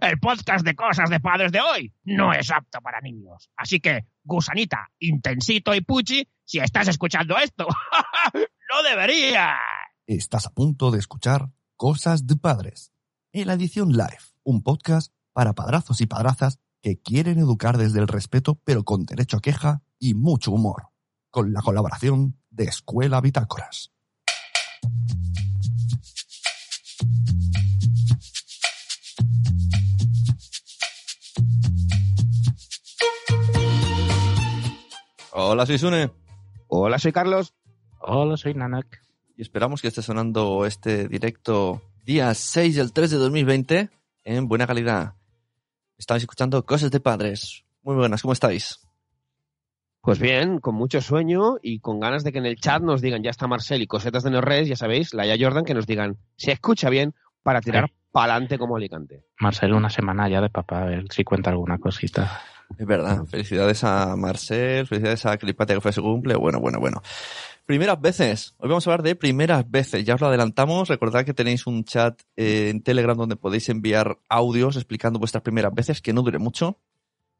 El podcast de cosas de padres de hoy no es apto para niños. Así que, gusanita, intensito y puchi, si estás escuchando esto, no deberías. Estás a punto de escuchar Cosas de Padres, en la edición live, un podcast para padrazos y padrazas que quieren educar desde el respeto pero con derecho a queja y mucho humor, con la colaboración de Escuela Bitácoras. Hola, soy Sune. Hola, soy Carlos. Hola, soy Nanak. Y esperamos que esté sonando este directo día 6 del 3 de 2020 en buena calidad. Estáis escuchando Cosas de Padres. Muy buenas, ¿cómo estáis? Pues bien, con mucho sueño y con ganas de que en el chat nos digan, ya está Marcel y cosetas de Norres, ya sabéis, la ya Jordan, que nos digan, se escucha bien para tirar Sí. pa'lante como Alicante. Marcel, una semana ya de papá, a ver si cuenta alguna cosita. Es verdad. Felicidades a Marcel, felicidades a Clipate que fue su cumple. Bueno, bueno, bueno. Primeras veces. Hoy vamos a hablar de primeras veces. Ya os lo adelantamos. Recordad que tenéis un chat eh, en Telegram donde podéis enviar audios explicando vuestras primeras veces, que no dure mucho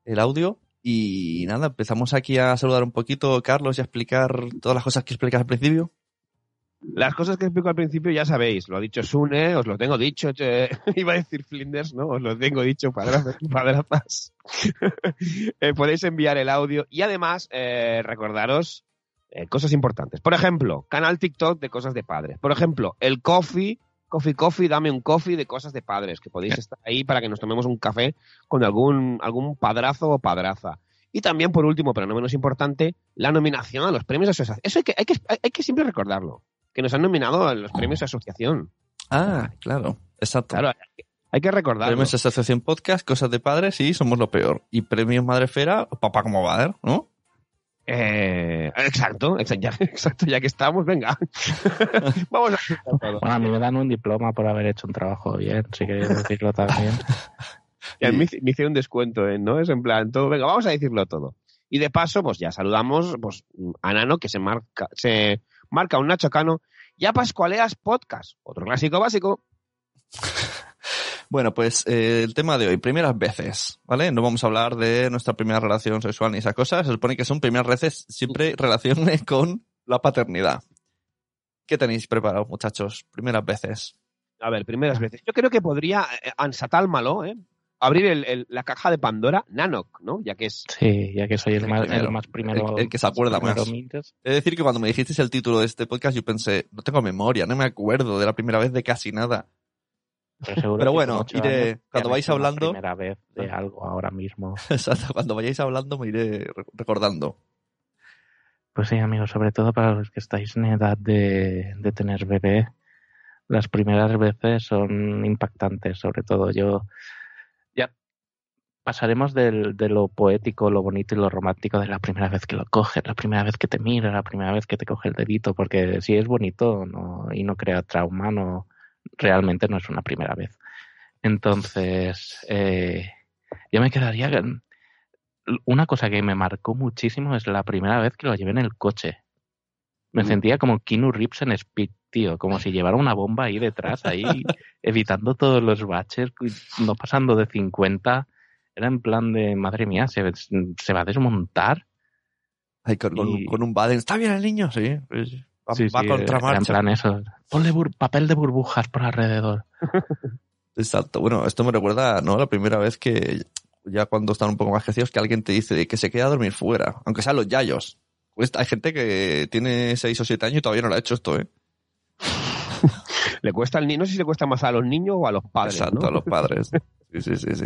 el audio. Y nada, empezamos aquí a saludar un poquito, Carlos, y a explicar todas las cosas que explicas al principio. Las cosas que explico al principio ya sabéis, lo ha dicho Sune, os lo tengo dicho, che, iba a decir Flinders, ¿no? Os lo tengo dicho, padrazas. Eh, podéis enviar el audio y además eh, recordaros eh, cosas importantes. Por ejemplo, canal TikTok de cosas de padres. Por ejemplo, el coffee, coffee, coffee, dame un coffee de cosas de padres, que podéis estar ahí para que nos tomemos un café con algún, algún padrazo o padraza. Y también, por último, pero no menos importante, la nominación a los premios de asociación. Eso hay que, hay que, hay que siempre recordarlo que nos han nominado a los premios de asociación. Ah, claro. Exacto. Claro, hay que recordarlo. Premios Asociación Podcast, Cosas de Padres y Somos lo Peor. Y Premios Madrefera, Papá como va a ver, ¿no? Eh, exacto, exacto ya, exacto, ya que estamos, venga. Vamos a. Bueno, a mí me dan un diploma por haber hecho un trabajo bien, si queréis decirlo también. Y a mí me hicieron un descuento, ¿eh? ¿no? Es en plan, todo, venga, vamos a decirlo todo. Y de paso, pues ya saludamos pues, a Nano, que se marca, se marca un Nacho Cano, y a Pascualeas Podcast, otro clásico básico. Bueno, pues eh, el tema de hoy, primeras veces, ¿vale? No vamos a hablar de nuestra primera relación sexual ni esas cosas. Se supone que son primeras veces siempre relaciones con la paternidad. ¿Qué tenéis preparado, muchachos? Primeras veces. A ver, primeras veces. Yo creo que podría, eh, Ansatal Malo, ¿eh? Abrir el- el- la caja de Pandora, Nanok, ¿no? Ya que es Sí, ya que soy el El más, primero, el más primero. el- el que se acuerda más. mintes. Es decir, que cuando me dijiste el título de este podcast, yo pensé, no tengo memoria, no me acuerdo de la primera vez de casi nada. Pero, seguro Pero bueno, iré- años cuando vais hablando- primera vez de algo ahora mismo. Exacto, cuando vayáis hablando me iré re- recordando. Pues sí, amigos, sobre todo para los que estáis en edad de, de tener bebé, las primeras veces son impactantes, sobre todo yo. Pasaremos del, de lo poético, lo bonito y lo romántico de la primera vez que lo coges, la primera vez que te mira, la primera vez que te coge el dedito, porque si es bonito no, y no crea trauma, no, realmente no es una primera vez. Entonces, eh, yo me quedaría una cosa que me marcó muchísimo es la primera vez que lo llevé en el coche. Me Mm. sentía como Keanu Reeves en Speed, tío, como si llevara una bomba ahí detrás, ahí evitando todos los baches, no pasando de 50. Era en plan de, madre mía, se, se va a desmontar. Ay, con, Y- con un Baden. ¿Está bien el niño? Sí. pues, va, Sí, va sí, contra era en marcha. plan eso. Ponle bur- papel de burbujas por alrededor. Exacto. Bueno, esto me recuerda, ¿no? La primera vez que, ya cuando están un poco más crecidos, que alguien te dice que se queda a dormir fuera, aunque sean los yayos. Pues hay gente que tiene 6 o 7 años y todavía no lo ha hecho esto, ¿eh? le cuesta al niño, no sé si le cuesta más a los niños o a los padres. Exacto, ¿no? a los padres. Sí, sí, sí, sí.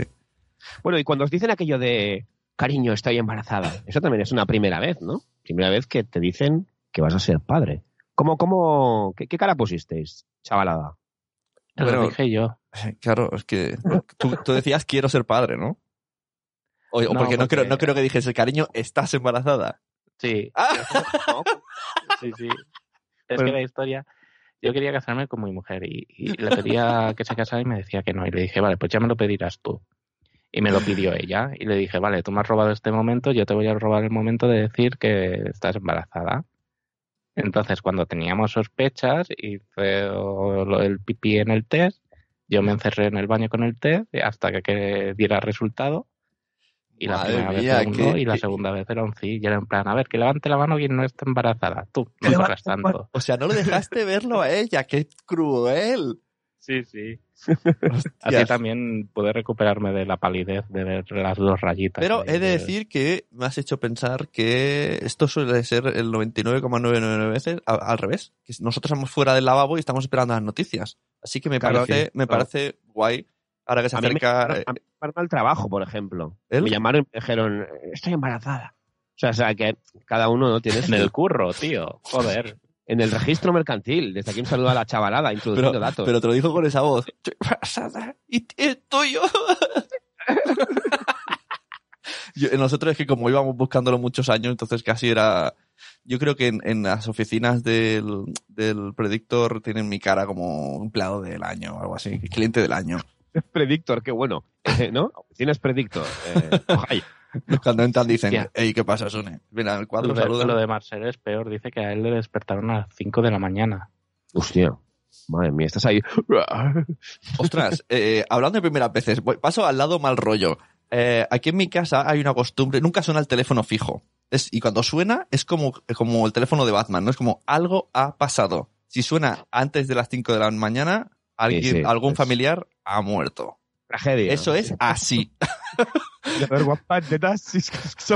Bueno, y cuando os dicen aquello de cariño, estoy embarazada, eso también es una primera vez, ¿no? Primera vez que te dicen que vas a ser padre. ¿Cómo, cómo, qué, qué cara pusisteis, chavalada? Te Bueno, lo dije yo. Claro, es que tú, tú decías quiero ser padre, ¿no? O, o No, porque, no creo, no creo que dijese, cariño, estás embarazada. Sí, Ah, ¿no? sí, sí. Es que la historia... Yo quería casarme con mi mujer y, y le pedía que se casara y me decía que no. Y le dije, vale, pues ya me lo pedirás tú. Y me lo pidió ella. Y le dije, vale, tú me has robado este momento, yo te voy a robar el momento de decir que estás embarazada. Entonces, cuando teníamos sospechas, hice lo- el pipí en el test, yo me encerré en el baño con el test hasta que, que diera resultado. Y la Madre primera vez era un no y la segunda vez era un sí. Y era en plan, a ver, que levante la mano quien no está embarazada. Tú, no corras tanto. o sea, no le dejaste verlo a ella, qué cruel. Sí, sí. Hostias. Así también pude recuperarme de la palidez de ver las dos rayitas. Pero he de decir que me has hecho pensar que esto suele ser el 99,99 veces a- al revés. Que nosotros estamos fuera del lavabo y estamos esperando las noticias. Así que me Claro, parece, sí, me claro. parece guay. Ahora que se A mí me acerca. a mí me llamaron al trabajo, por ejemplo. Me llamaron y me dijeron, estoy embarazada. O sea, o sea, que cada uno no tiene En su- el curro, tío. Joder. En el registro mercantil. Desde aquí un saludo a la chavalada, introduciendo pero, datos. pero te lo dijo con esa voz. Y es tuyo. Yo- nosotros es que como íbamos buscándolo muchos años, entonces casi era... Yo creo que en, en las oficinas del, del Predictor tienen mi cara como empleado del año o algo así, cliente del año. Predictor, qué bueno. Eh, ¿No? Tienes Predictor. Eh, ojalá. Cuando entran dicen, hey, ¿qué pasa, Sune? Mira, el cuadro Lo de, saluda. lo de Marcel es peor. Dice que a él le despertaron a las 5 de la mañana. Hostia. Madre mía, estás ahí. Ostras, eh, hablando de primeras veces, voy- paso al lado mal rollo. Eh, aquí en mi casa hay una costumbre, nunca suena el teléfono fijo. Es, y cuando suena es como, como el teléfono de Batman, ¿no? Es como algo ha pasado. Si suena antes de las 5 de la mañana, alguien, sí, algún es- familiar ha muerto. Tragedia. Eso es así. A ver, sí, es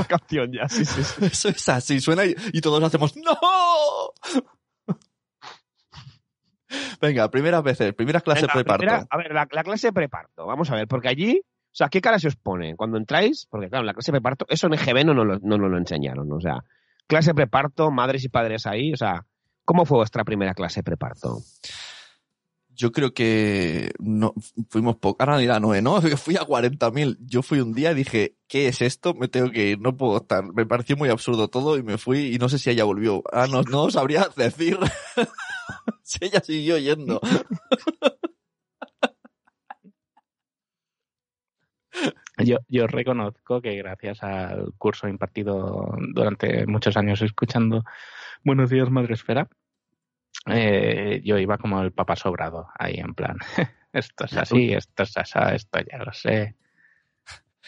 canción ya. Sí, sí, sí. Eso es así. Suena y, y todos hacemos ¡No! Venga, primeras veces, primeras clases Venga, preparto. primera- a ver, la, la clase de preparto. Vamos a ver, porque allí, o sea, ¿qué cara se os pone cuando entráis? Porque claro, la clase de preparto, eso en EGB no nos lo, no lo enseñaron. O sea, clase de preparto, madres y padres ahí, o sea, ¿cómo fue vuestra primera clase de preparto? Yo creo que no fuimos poco. En realidad no, ¿eh? ¿no? Fui a 40.000. Yo fui un día y dije, ¿qué es esto? Me tengo que ir, no puedo estar. Me pareció muy absurdo todo y me fui y no sé si ella volvió. Ah, no, no sabría decir si ella siguió yendo. Yo, yo reconozco que gracias al curso impartido durante muchos años escuchando Buenos días, Madre Esfera, eh, yo iba como el papá sobrado, ahí en plan, esto es así, esto es así, esto ya lo sé.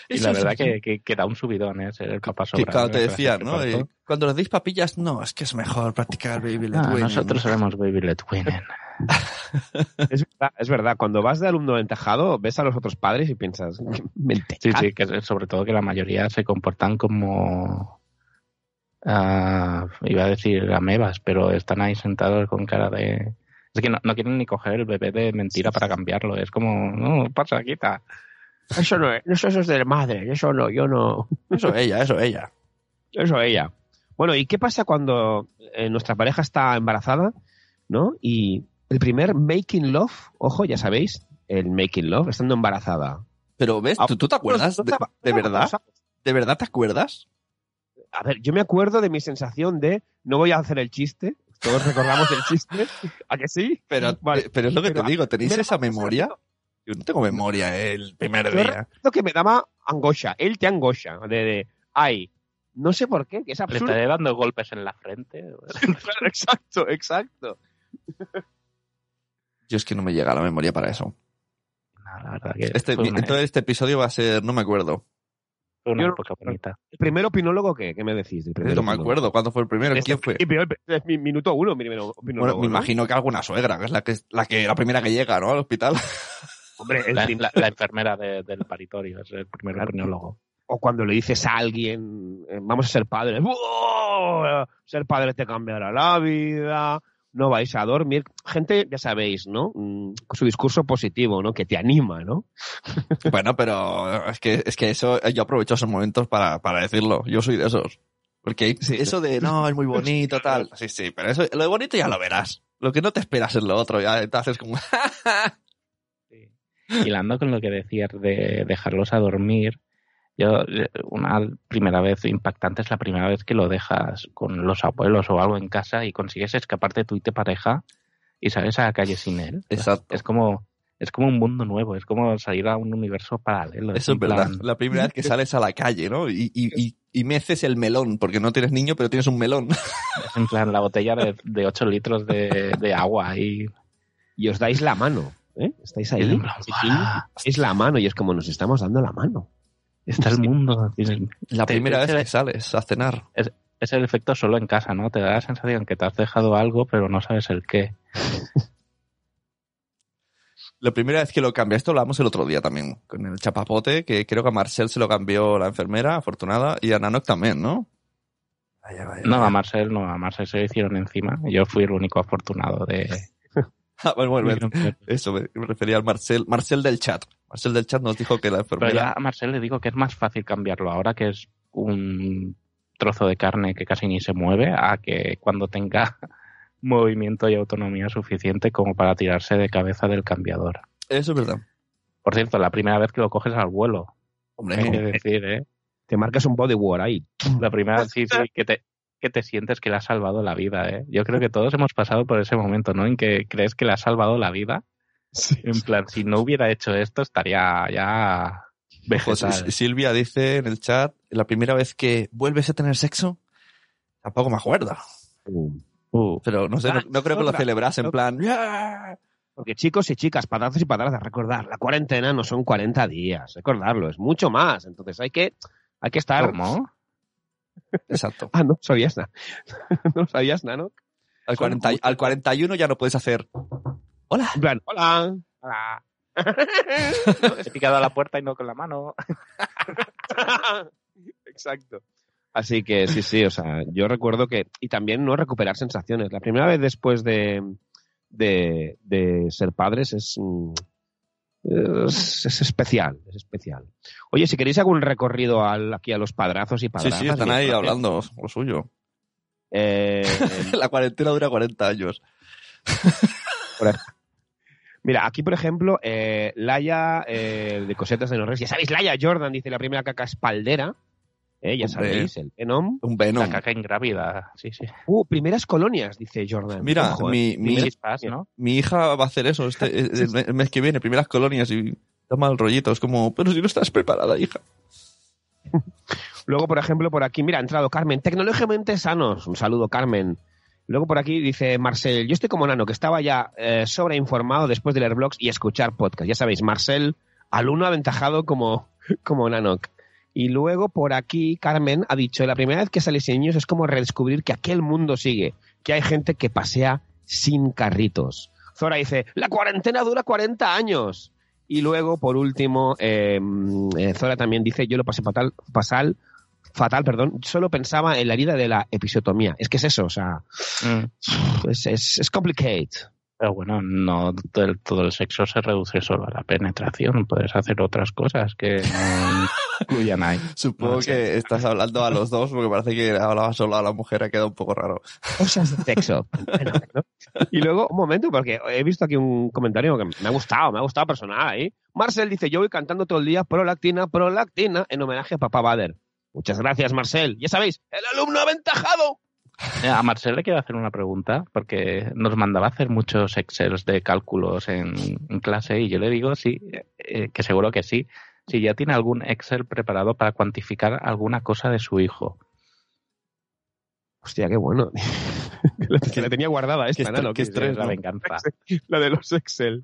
Y Eso la verdad que, que, que da un subidón, ¿eh? Ser el papá sobrado. cuando te de decían, clase ¿no? Eh, cuando les deis papillas, no, es que es mejor practicar baby led Ah, winning. nosotros sabemos Baby Let Winning. Es verdad, es verdad, cuando vas de alumno aventajado, ves a los otros padres y piensas, mente. Sí, sí, que sobre todo que la mayoría se comportan como. Ah, iba a decir amebas, pero están ahí sentados con cara de. Es que no, no quieren ni coger el bebé de mentira para cambiarlo. Es como, no, pasa, quita. Eso no es, eso, eso es de madre, eso no, yo no. Eso ella, eso ella. Eso ella. Bueno, ¿y qué pasa cuando eh, nuestra pareja está embarazada, ¿no? Y el primer making love, ojo, ya sabéis, el making love, estando embarazada. Pero ves, ¿tú, tú te acuerdas? ¿De, de verdad? ¿De verdad te acuerdas? A ver, yo me acuerdo de mi sensación de no voy a hacer el chiste. Todos recordamos el chiste. ¿A que sí? Pero, Vale. pero es lo que Pero, te digo, ¿tenéis esa memoria? Yo no tengo memoria eh, el primer Yo día. recuerdo que me daba angosha. Él te angosha. De, de, ay, no sé por qué, que es Le absurdo. estaré dando golpes en la frente. Claro, exacto, exacto. Yo es que no me llega la memoria para eso. No, la verdad que Este, entonces este episodio va a ser, no me acuerdo. Fue una yo época bonita. ¿El primer opinólogo qué? ¿Qué me decís? del No me acuerdo cuándo fue el primero, Desde quién fue. es mi minuto uno, mi primero opinólogo. Bueno, me ¿no? imagino que alguna suegra, que es la que la que la primera que llega, ¿no? Al hospital. Hombre, el La, la- la enfermera de- del paritorio es el primer Claro. opinólogo. O cuando le dices a alguien, eh, vamos a ser padres. ¡Wow! Ser padre te cambiará la vida. No vais a dormir. Gente, ya sabéis, ¿no? Mm, Con su discurso positivo, ¿no? Que te anima, ¿no? bueno, pero es que, es que eso, yo aprovecho esos momentos para, para decirlo. Yo soy de esos. Porque Sí. eso de, no, es muy bonito, tal. Sí, sí, pero eso, lo de bonito ya lo verás. Lo que no te esperas es lo otro, ya te haces como, hilando con lo que decías de dejarlos a dormir, yo, eh, una primera vez impactante es la primera vez que lo dejas con los abuelos o algo en casa y consigues escaparte tú y tu pareja y sales a la calle sin él. Exacto. Es como, es como un mundo nuevo, es como salir a un universo paralelo. Eso es verdad. plan- La primera vez que sales a la calle, ¿no? Y, y, y, y meces el melón, porque no tienes niño, pero tienes un melón. Es en plan la botella de, de 8 litros de, de agua y Y os dais la mano. ¿eh? Estáis ahí. Es la mano y es como nos estamos dando la mano. Está el mundo. La Te- primera te- vez que sales a cenar. Es el efecto solo en casa, ¿no? Te da la sensación que te has dejado algo, pero no sabes el qué. La primera vez que lo cambia, esto lo hablamos el otro día también, con el chapapote, que creo que a Marcel se lo cambió la enfermera, afortunada, y a Nanok también, ¿no? Vaya, vaya, No, vaya. a Marcel no, a Marcel se lo hicieron encima. Yo fui el único afortunado de... Ah, bueno, bueno, eso, me refería al Marcel, Marcel del chat. Marcel del chat nos dijo que la Pero ya enfermera... a Marcel le digo que es más fácil cambiarlo ahora que es un trozo de carne que casi ni se mueve a que cuando tenga movimiento y autonomía suficiente como para tirarse de cabeza del cambiador. Eso es verdad. Por cierto, la primera vez que lo coges al vuelo, Hombre, hay que decir, ¿eh? Te marcas un body war ahí. La primera vez sí, sí, que te, que te sientes que le has salvado la vida, ¿eh? Yo creo que todos hemos pasado por ese momento, ¿no? En que crees que le has salvado la vida. En plan, si no hubiera hecho esto, estaría ya vegetal. Silvia dice en el chat, la primera vez que vuelves a tener sexo, tampoco me acuerdo. Uh, Pero no sé, no, no creo que lo celebras en plan... "Yeah". Porque chicos y chicas, patazos y patazas, recordar, la cuarentena no son 40 días, recordarlo, es mucho más. Entonces hay que, hay que estar... ¿Cómo? Exacto. Ah, no sabías nada. no sabías nada, ¿no? Al, Son 40 muchos. al 41 ya no puedes hacer... Hola. En plan, hola. Hola. He picado a la puerta y no con la mano. Exacto. Así que sí, sí, o sea, yo recuerdo que, y también no recuperar sensaciones. La primera vez después de, de, de ser padres es, mm, es, es especial, es especial. Oye, si queréis algún recorrido al, aquí a los padrazos y Sí, padrazas. sí, están bien, ahí hablando lo suyo. Eh, La cuarentena dura 40 años. Mira, aquí por ejemplo, eh, Laia eh, de Cosetas de Norres, ya sabéis, Laia Jordan dice la primera caca espaldera, eh, ya sabéis, el Venom. Un Venom. La caca ingrávida. Sí, sí. Uh, primeras colonias, dice Jordan. Mira, Ojo, eh. mi, mi, Primeras chispas, ¿no? mi hija va a hacer eso este, el, el mes que viene, primeras colonias y da mal rollito. Es como, pero si no estás preparada, hija. Luego, por ejemplo, por aquí, mira, ha entrado Carmen, tecnológicamente sanos. Un saludo, Carmen. Luego por aquí dice Marcel, yo estoy como Nano, que estaba ya eh, sobreinformado después de leer blogs y escuchar podcast. Ya sabéis, Marcel, alumno aventajado como, como Nanok. Y luego por aquí Carmen ha dicho, la primera vez que sales sin niños es como redescubrir que aquel mundo sigue, que hay gente que pasea sin carritos. Zora dice, la cuarentena dura 40 años. Y luego, por último, eh, eh, Zora también dice, yo lo pasé fatal, fatal, fatal, perdón, solo pensaba en la herida de la episiotomía. Es que es eso, o sea, Mm. es, es, es. Pero bueno, no todo el, todo el sexo se reduce solo a la penetración. Puedes hacer otras cosas que no incluyan ahí. Supongo No que estás hablando a los dos porque parece que hablaba solo a la mujer, ha quedado un poco raro. Cosas de sexo. ¿no? Y luego, un momento, porque he visto aquí un comentario que me ha gustado, me ha gustado personal ahí. Marcel dice, yo voy cantando todo el día prolactina, prolactina, en homenaje a papá Bader. Muchas gracias, Marcel. Ya sabéis, el alumno aventajado. Eh, A Marcel le quiero hacer una pregunta, porque nos mandaba a hacer muchos excels de cálculos en, en clase y yo le digo sí, eh, que seguro que sí, si ya tiene algún excel preparado para cuantificar alguna cosa de su hijo. Hostia, qué bueno. que la tenía guardada esta, estre- qué que- estrés, la ¿no? venganza. la de los Excel.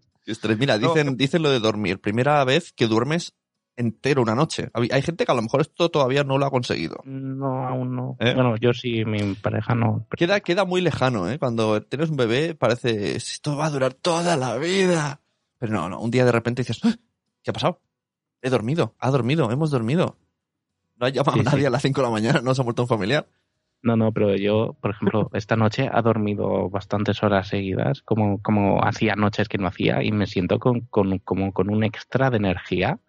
Mira, No. dicen, dicen lo de dormir. Primera vez que duermes entero una noche. Hay gente que a lo mejor esto todavía no lo ha conseguido. No, aún no. ¿Eh? Bueno, yo sí, mi pareja no. Queda, queda muy lejano, ¿eh? Cuando tienes un bebé parece, esto va a durar toda la vida. Pero no, no, un día de repente dices, "Ah, ¿qué ha pasado? He dormido, ha dormido, hemos dormido. No ha llamado Sí, a nadie sí. a las 5 de la mañana, no se ha muerto un familiar. No, no, pero yo, por ejemplo, esta noche ha dormido bastantes horas seguidas, como, como hacía noches que no hacía, y me siento con, con, como con un extra de energía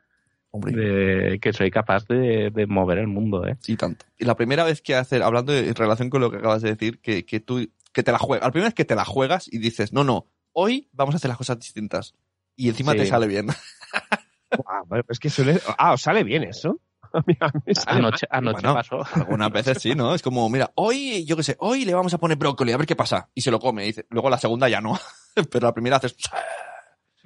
de que soy capaz de, de mover el mundo, ¿eh? y tanto. Y la primera vez que hacer, hablando de- en relación con lo que acabas de decir, que, que tú, que te la juegas, la primera vez que te la juegas y dices, no, no, hoy vamos a hacer las cosas distintas. y encima Sí. te sale bien. Bueno, es que suele... Ah, ¿os sale bien eso? A mí, a mí sale. Anoche, anoche Bueno. pasó. Algunas veces sí, ¿no? Es como, mira, hoy, yo qué sé, hoy le vamos a poner brócoli, a ver qué pasa. Y se lo come. Y dice, luego la segunda ya no. Pero la primera haces...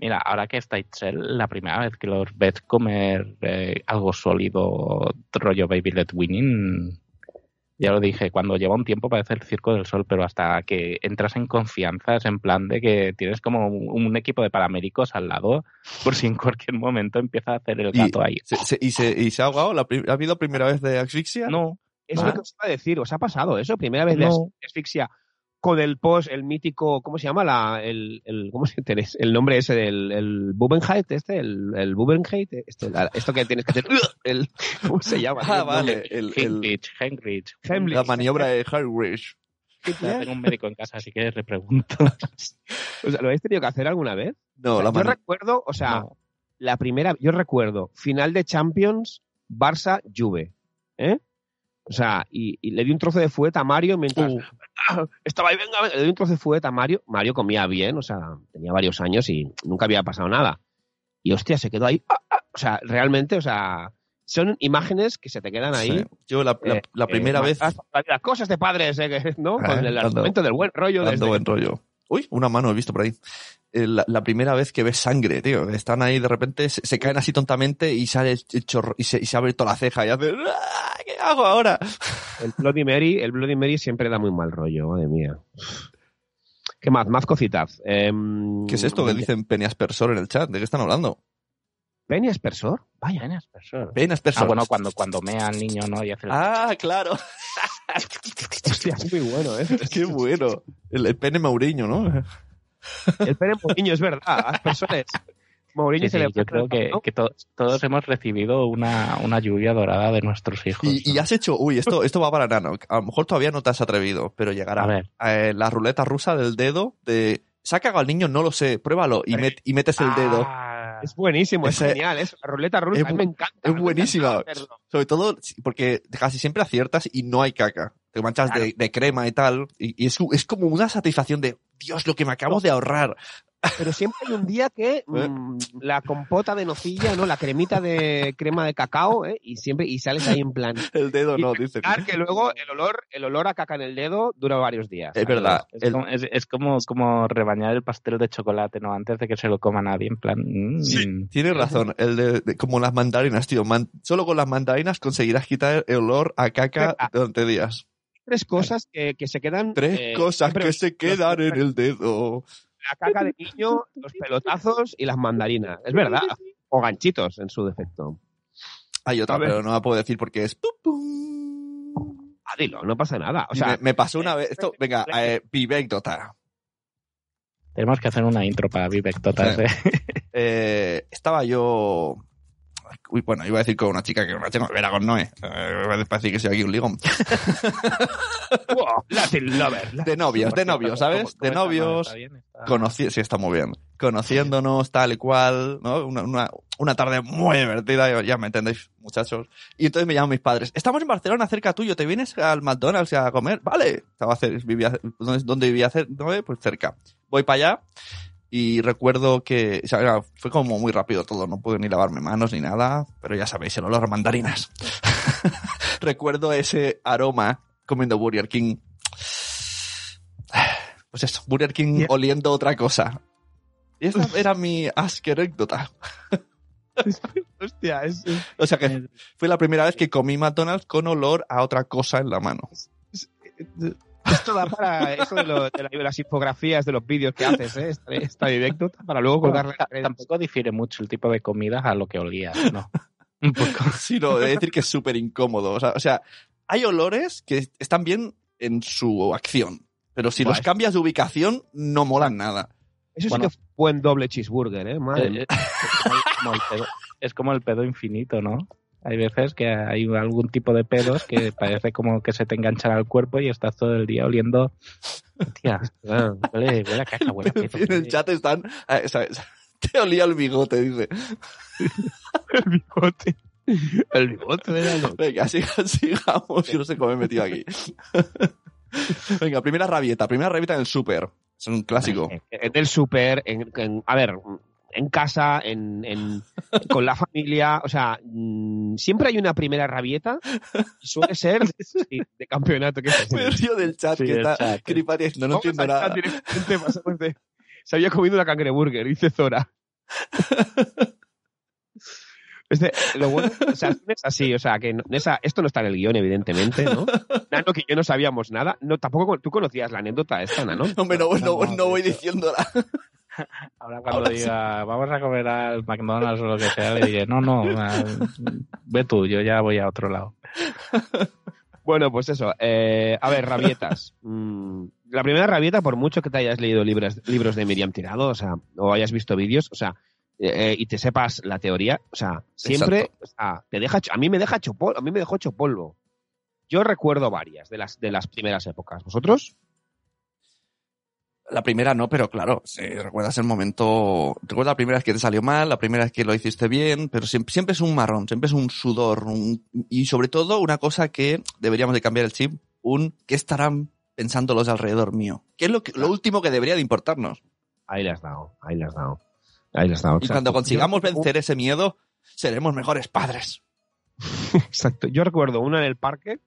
Mira, ahora que estáis la primera vez que los ves comer eh, algo sólido, rollo Baby Let Winning, ya lo dije, cuando lleva un tiempo parece el circo del sol, pero hasta que entras en confianza es en plan de que tienes como un, un equipo de paramédicos al lado, por si en cualquier momento empieza a hacer el Y gato ahí. se, se- y, se, y se ha ahogado. ¿La pri- ¿Ha habido primera vez de asfixia? No, Es Ah. lo que os iba a decir, ¿os ha pasado eso? Primera vez de asfixia con el post, el mítico, ¿cómo se llama? La, el, el, ¿Cómo se tenéis? El nombre ese del el Bubenheit, este, el, el Bubenheit, este, la- esto que tienes que hacer, el, ¿cómo se llama? Ah, vale. El, Henrich. Heimlich. la maniobra de Heinrich. Ya tengo un médico en casa, así que le pregunto. O sea, ¿Lo habéis tenido que hacer alguna vez? No, O sea, la yo mani- recuerdo, o sea, No. la primera, yo recuerdo, final de Champions, Barça, Juve, ¿eh? O sea, y, y le di un trozo de fueta a Mario mientras Uh. "Ah, estaba ahí, venga, venga", le di un trozo de fueta a Mario. Mario comía bien, o sea, tenía varios años y nunca había pasado nada. Y hostia, se quedó ahí. "Ah, ah". O sea, realmente, o sea, son imágenes que se te quedan ahí. Sí. Yo la, la- eh, la primera eh, vez Las, cosas de padres, eh, ¿no? Eh, Con el dando- argumento del buen rollo. dando Desde, buen rollo. Uy, una mano he visto por ahí. Eh, La, la primera vez que ves sangre, tío. Están ahí de repente, se, se caen así tontamente y sale el chorro y se, y se abre toda la ceja y hace "Ah, ¿Qué hago ahora? El Bloody Mary, el Bloody Mary siempre da muy mal rollo, madre mía. ¿Qué más? Más cositas. Em, ¿Qué es esto que dicen Penny Aspersor en el chat? ¿De qué están hablando? ¿Penny Aspersor? Vaya. Persona. Penny Aspersor. Ah, bueno, cuando, cuando mea al niño, ¿no? Y hace el- Ah, claro. Hostia, es muy bueno, ¿eh? Qué bueno. El, el pene Mauriño, ¿no? El Pene Mourinho, es verdad. Aspersores. Mourinho Sí, se sí, le yo creo que, que to- todos hemos recibido una, una lluvia dorada de nuestros hijos. Y, y has hecho, uy, esto, esto va para Nano. A lo mejor todavía no te has atrevido, pero llegará. A ver. Eh, la ruleta rusa del dedo de... ¿Se ha cagado al niño? No lo sé. Pruébalo y, met- y metes el dedo. Ah, Es buenísimo, es genial. Es, la ruleta rusa, es a mí me encanta. es encanta buenísima. Sobre todo porque casi siempre aciertas y no hay caca. Te manchas de, de crema y tal. Y, y es, es como una satisfacción de, Dios, lo que me acabo de ahorrar. Pero siempre hay un día que mm, la compota de nocilla, ¿no? La cremita de crema de cacao, ¿eh? Y siempre, y sales ahí en plan. El dedo Y no, dicen. Claro que luego el olor, el olor a caca en el dedo dura varios días. Es verdad. es, El- como, es, es como, como rebañar el pastel de chocolate, ¿no? Antes de que se lo coma nadie, en plan... mm. Sí, tienes razón. El de, de- como las mandarinas, tío. Man- solo con las mandarinas conseguirás quitar el olor a caca durante días. Tres cosas que, que se quedan. Tres eh, cosas que se quedan en el dedo. La caca de niño, los pelotazos y las mandarinas. Es verdad. O ganchitos, en su defecto. Hay otra, pero no la puedo decir porque es... pum, pum. Ah, dilo, no pasa nada. O sea, me, me pasó una vez... Esto, venga, eh, Vivekdota. Tenemos que hacer una intro para Vivek Totas, Sí. ¿eh? Eh, estaba yo... Uy, bueno, iba a decir con una chica que una chica era con Noé. Eh, decir que soy aquí un ligón. wow, Latin lover. De novios, de novios, ¿sabes? De novios. Conoci sí, está muy bien. Conociéndonos, tal y cual, ¿no? Una, una, una tarde muy divertida, ya me entendéis, muchachos. Y entonces me llaman mis padres. Estamos en Barcelona, cerca tuyo, ¿te vienes al McDonald's a comer? Vale. Estaba vivía, ¿dónde, vivía? ¿Dónde? Pues cerca. Voy para allá y recuerdo que, o sea, fue como muy rápido todo, no pude ni lavarme manos ni nada, pero ya sabéis, el olor a mandarinas. recuerdo ese aroma comiendo Burger King. Pues eso, Burger King Yeah. oliendo otra cosa. Y esa era mi asquerécdota. Hostia, es, es- O sea que fue la primera vez que comí McDonald's con olor a otra cosa en la mano. Esto da para eso de, lo- de la- de las infografías de los vídeos que haces, ¿eh? Esta, esta anécdota para luego redes. Tampoco difiere mucho el tipo de comida a lo que olía, ¿no? Un poco. Sino de decir que es súper incómodo. O sea, o sea, hay olores que están bien en su acción. Pero si Buah, los es- cambias de ubicación, no molan nada. Eso Bueno. sí que fue un buen doble cheeseburger, ¿eh? Madre Eh, mía. es, como el pedo, es como el pedo infinito, ¿no? Hay veces que hay algún tipo de pedos que parece como que se te enganchan al cuerpo y estás todo el día oliendo. Tía, huele, huele a caca, huele a pedo. en el chat están... ¿sabes? Te olía el bigote, dice. El bigote. El bigote lo- Venga, siga- sigamos. Yo no sé cómo me he metido aquí. Venga, primera rabieta. Primera rabieta en el súper. Es un clásico. En el súper, en, en- a ver, en casa, en, en- con la familia. O sea, mm, siempre hay una primera rabieta suele ser de, sí, de campeonato. Que es Me río del chat Sí, que está. Cripati diciendo, no Vamos entiendo nada. chat directamente, pasamos de- Se había comido una cangreburger, dice Zora. Este, lo bueno, o sea, es así, o sea, que no- esa, esto no está en el guion, evidentemente, ¿no? Nano, que yo no sabíamos nada. No, tampoco tú conocías la anécdota esta, Nano. Hombre, no, no, No, no, no voy diciéndola. Ahora cuando Ahora sí. diga, vamos a comer al McDonald's o lo que sea, le diré, no, no, ve tú, yo ya voy a otro lado. Bueno, pues eso. eh, a ver, rabietas. Mm, la primera rabieta, por mucho que te hayas leído libros, libros de Miriam Tirado, o sea, o hayas visto vídeos, o sea, eh, y te sepas la teoría, o sea, siempre, o sea, te deja, a mí me deja hecho polvo, a mí me dejó hecho polvo. Yo recuerdo varias de las, de las primeras épocas. ¿Vosotros? La primera no, pero claro, sí, recuerdas el momento, recuerdas la primera vez que te salió mal, la primera vez que lo hiciste bien, pero siempre, siempre es un marrón, siempre es un sudor, un- y sobre todo una cosa que deberíamos de cambiar el chip, un ¿qué estarán pensando los de alrededor mío? ¿Qué es lo, que, lo último que debería de importarnos? Ahí le has dado, ahí le has dado. Ahí le has dado. Y cuando consigamos vencer ese miedo, seremos mejores padres. Exacto. Yo recuerdo una en el parque,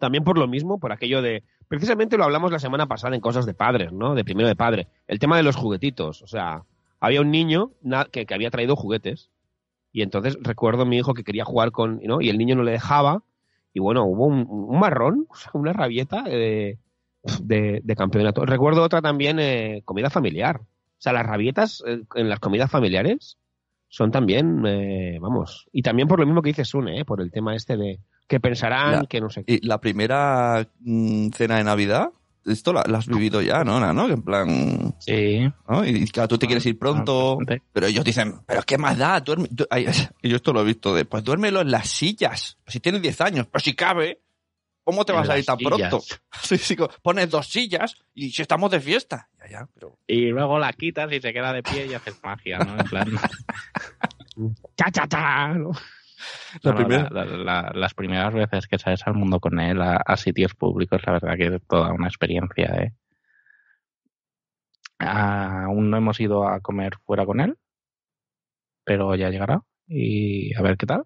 también por lo mismo, por aquello de. Precisamente lo hablamos la semana pasada en cosas de padres, ¿no? De primero de padre. El tema de los juguetitos. O sea, había un niño que, que había traído juguetes. Y entonces recuerdo a mi hijo que quería jugar con. ¿no? Y el niño no le dejaba. Y bueno, hubo un, un marrón, una rabieta de, de, de campeonato. Recuerdo otra también, eh, comida familiar. O sea, las rabietas eh, en las comidas familiares son también, eh, vamos, y también por lo mismo que dice Sune, eh, por el tema este de que pensarán que no sé qué. Y la primera mm, cena de Navidad, esto la, la has vivido ya, ¿no? ¿no? Que en plan, Sí. ¿no? Y claro, tú te quieres ir pronto, bastante. pero ellos dicen, pero ¿qué más da? Duerme, du- ay, y yo esto lo he visto de, pues duérmelo en las sillas. Pues si tienes 10 años, pues si cabe, ¿cómo te En vas a ir tan sillas. pronto? Sí, sí, pones dos sillas y si estamos de fiesta. Ya, ya, pero... Y luego la quitas y se queda de pie y haces magia, ¿no? En plan, Cha, cha, cha, ¿no? La No, no, primera- la- la- la- las primeras veces que sales al mundo con él, a, a sitios públicos, la verdad que es toda una experiencia, ¿eh? Ah, aún no hemos ido a comer fuera con él, pero ya llegará. Y a ver qué tal.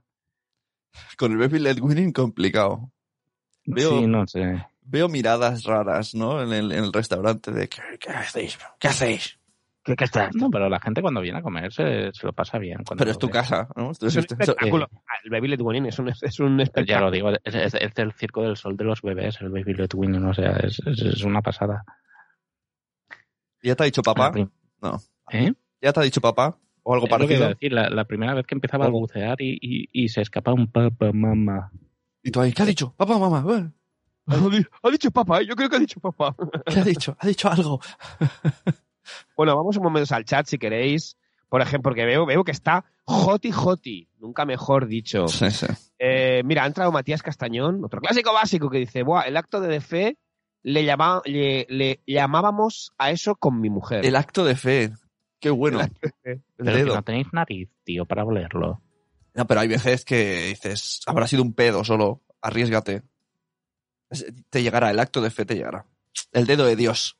Con el baby led winning complicado. Veo- Sí, no sé. Veo miradas raras, ¿no? En el, en el restaurante de, ¿qué, qué hacéis? ¿Qué hacéis? ¿Qué, qué está? No, pero la gente cuando viene a comer se, se lo pasa bien. cuando Pero es tu ve. casa, ¿no? Es un espectáculo. Ah, El Baby Led Wedding es un, es un Ya espectáculo. lo digo, es, es- es el circo del sol de los bebés, el baby let winning, o sea, es, es- es una pasada. ¿Ya te ha dicho papá? No. ¿Eh? ¿Ya te ha dicho papá? ¿O algo Es lo que iba parecido? decir, la, la primera vez que empezaba a bucear y, y, y se escapa un papá, mamá. Y tú ahí, ¿qué ha dicho? Papá, mamá, Ha di- ha dicho papá, ¿eh? yo creo que ha dicho papá. ¿qué ha dicho? Ha dicho algo. Bueno, vamos un momento al chat si queréis. Por ejemplo, porque veo, veo que está Joti Joti, nunca mejor dicho. Sí, sí. Eh, mira, ha entrado Matías Castañón, otro clásico básico que dice, Buah, el acto de fe le, llama- le, le llamábamos a eso con mi mujer. El acto de fe. Qué bueno. El acto de fe. El Pero que dedo. no tenéis nariz, tío, para olerlo. No, pero hay veces que dices, habrá sido un pedo solo, arriesgate. Es- Te llegará, el acto de fe te llegará. El dedo de Dios.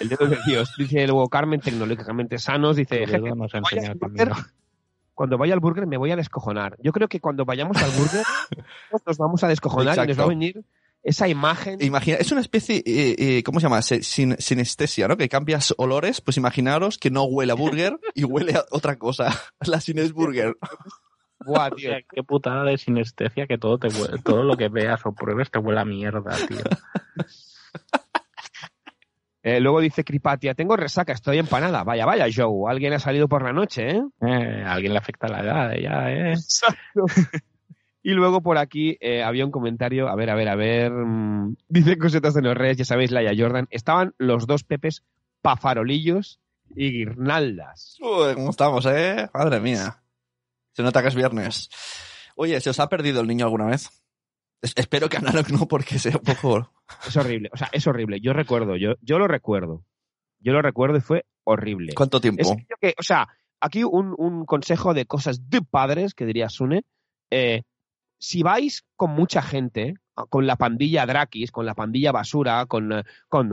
El dedo de Dios. Dice luego Carmen, tecnológicamente sanos, dice, El jefe, nos vaya burger, cuando vaya al burger me voy a descojonar. Yo creo que cuando vayamos al burger nos vamos a descojonar y nos va a venir esa imagen. Imagina, es una especie, eh, eh, ¿cómo se llama? Sin, sinestesia, ¿no? Que cambias olores, pues imaginaros que no huele a burger y huele a otra cosa. La sinesburger. Buah, O tío. sea, qué putada de sinestesia que todo te todo lo que veas o pruebes te huele a mierda, tío. Eh, luego dice Cripatia, tengo resaca, estoy empanada. Vaya, vaya, Joe, alguien ha salido por la noche, ¿eh? Eh, alguien le afecta la edad, ya, ¿eh? Exacto. Y luego por aquí eh, había un comentario, a ver, a ver, a ver, mm, dice cosetas de los reyes, ya sabéis, Laia Jordan, estaban los dos pepes pafarolillos y guirnaldas. Uy, ¿cómo estamos, eh? Madre mía. Se nota que es viernes. Oye, ¿se os ha perdido el niño alguna vez? Es- espero que a Narok no, porque sea un poco... Es horrible, o sea, es horrible. Yo recuerdo, yo, yo lo recuerdo. Yo lo recuerdo y fue horrible. ¿Cuánto tiempo? Es que, o sea, aquí un, un consejo de cosas de padres, que diría Sune. eh, si vais con mucha gente, con la pandilla Drakis, con la pandilla basura, con, eh, con,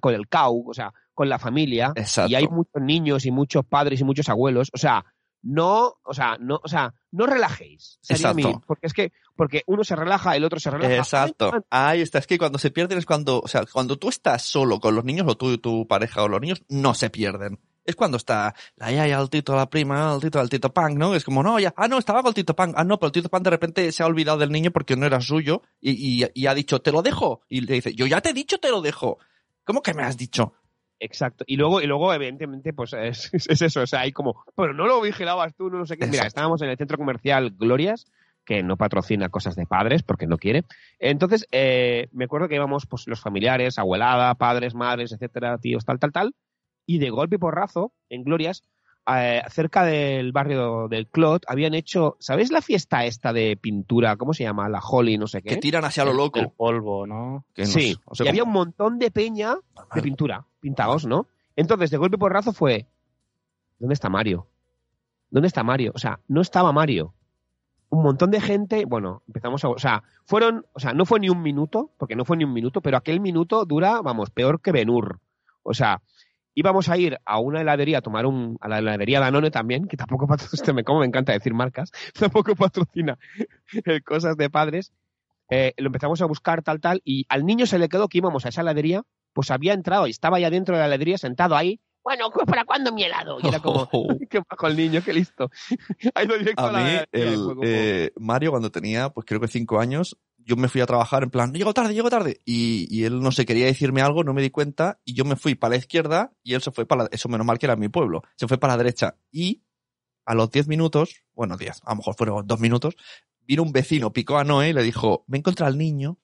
con el Cau, o sea, con la familia Exacto. y hay muchos niños y muchos padres y muchos abuelos, o sea, no, o sea, no, o sea, no relajéis. Sería Exacto. mi- porque es que, porque uno se relaja, el otro se relaja. Exacto. Ay, Ahí está. Es que cuando se pierden es cuando, o sea, cuando tú estás solo con los niños o tú y tu pareja o los niños, no se pierden. Es cuando está la yaya, el tito, la prima, el tito, el tito Punk, ¿no? Es como, no, ya, ah, no, estaba con el tito Punk. Ah, no, pero el tito Punk de repente se ha olvidado del niño porque no era suyo y, y, y ha dicho, te lo dejo. Y le dice, yo ya te he dicho, te lo dejo. ¿Cómo que me has dicho? Exacto. Y luego, y luego evidentemente, pues es, es eso. O sea, hay como, pero no lo vigilabas tú, no, sé qué. Mira, estábamos en el centro comercial Glorias, que no patrocina cosas de padres porque no quiere. Entonces, eh, me acuerdo que íbamos, pues, los familiares, abuelada, padres, madres, etcétera, tíos, tal, tal, tal. Y de golpe y porrazo, en Glorias, eh, cerca del barrio del Clot, habían hecho, ¿sabéis la fiesta esta de pintura? ¿Cómo se llama? La Holly, no sé qué. Que tiran hacia lo loco. El polvo, ¿no? Que no sí, sé- no sé y había un montón de peña de pintura, pintados, ¿no? Entonces, de golpe porrazo fue, ¿dónde está Mario? ¿Dónde está Mario? O sea, no estaba Mario. Un montón de gente, bueno, empezamos a, o sea, fueron, o sea, no fue ni un minuto, porque no fue ni un minuto, pero aquel minuto dura, vamos, peor que Benur. O sea, íbamos a ir a una heladería a tomar un, a la heladería Danone también, que tampoco patrocina, me, como me encanta decir marcas, tampoco patrocina cosas de padres. Eh, lo empezamos a buscar tal, tal, y al niño se le quedó que íbamos a esa heladería, pues había entrado y estaba ya dentro de la heladería sentado ahí. Bueno, pues, ¿para cuándo mi helado? Y era como, qué bajo el niño, qué listo. ha ido directo a, A la mí, y el, como- eh, Mario, cuando tenía, pues creo que cinco años, yo me fui a trabajar en plan, llego tarde, llego tarde. Y, y él no sé, quería decirme algo, no me di cuenta, y yo me fui para la izquierda y él se fue para la, eso menos mal que era mi pueblo, se fue para la derecha. Y a los diez minutos, bueno, diez, a lo mejor fueron dos minutos, vino un vecino, picó a Noé y le dijo, me encontré al niño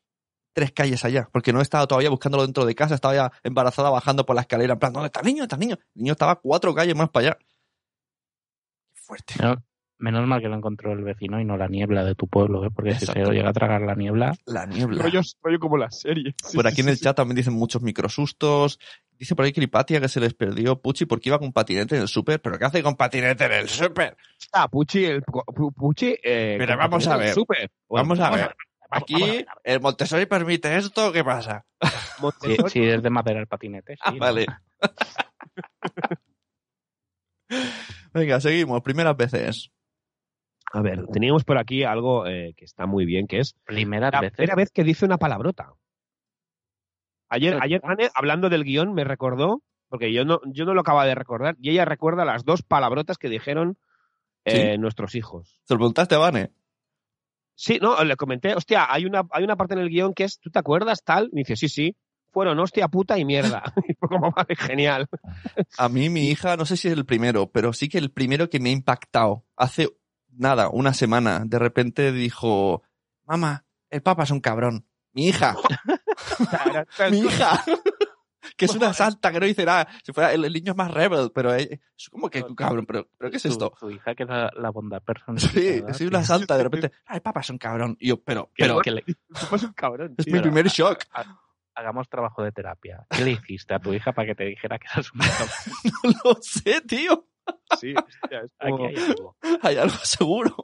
tres calles allá, porque no estaba todavía buscándolo dentro de casa, estaba ya embarazada bajando por la escalera, en plan, ¿dónde está el niño? ¿Dónde está el niño? El niño estaba cuatro calles más para allá. Fuerte. Menos, menos mal que lo encontró el vecino y no la niebla de tu pueblo, ¿eh? porque si se lo llega a tragar la niebla, La niebla. rollo, rollo como la serie. Sí, Por sí, aquí en el sí. chat también dicen muchos microsustos. Dice por ahí Cripatia que se les perdió Puchi porque iba con patinete en el súper. ¿Pero qué hace con patinete en el súper? Ah, Puchi, el Pu- Puchi. eh, Pero vamos a el ver. súper. Vamos a ver. Vamos, Aquí el Montessori permite esto, ¿qué pasa? si es de madera el patinete, sí. Ah, ¿no? vale. Venga, seguimos. Primeras veces. A ver, teníamos por aquí algo eh, que está muy bien, que es Primeras la veces. primera vez que dice una palabrota. Ayer, ayer Anne, hablando del guion, me recordó, porque yo no, yo no lo acababa de recordar, y ella recuerda las dos palabrotas que dijeron eh, nuestros hijos. ¿Se lo preguntaste a Vane? Sí, no, le comenté, hostia, hay una, hay una parte en el guion que es, ¿tú te acuerdas tal? Y dice, sí, sí, fueron hostia, puta y mierda. y fue como, vale, genial. A mí, mi hija, no sé si es el primero, pero sí que el primero que me ha impactado. Hace nada, una semana, de repente dijo, mamá, el papa es un cabrón. Mi hija, mi hija. Que es una santa que no dice nada. Si fuera el, el niño es más rebel, pero es como que un cabrón, pero, pero ¿qué es Tu- esto? Tu, hija que es la, la bondad Sí, personificada. soy una santa, de repente, "Ah, el papa es un cabrón. Y yo, pero, Qué pero. Que le- un cabrón. es tío. mi primer shock. hagamos trabajo de terapia. ¿Qué le hiciste a tu hija para que te dijera que eras un cabrón? No lo sé, tío. Sí, hostia, es como- Aquí hay algo. Hay algo seguro.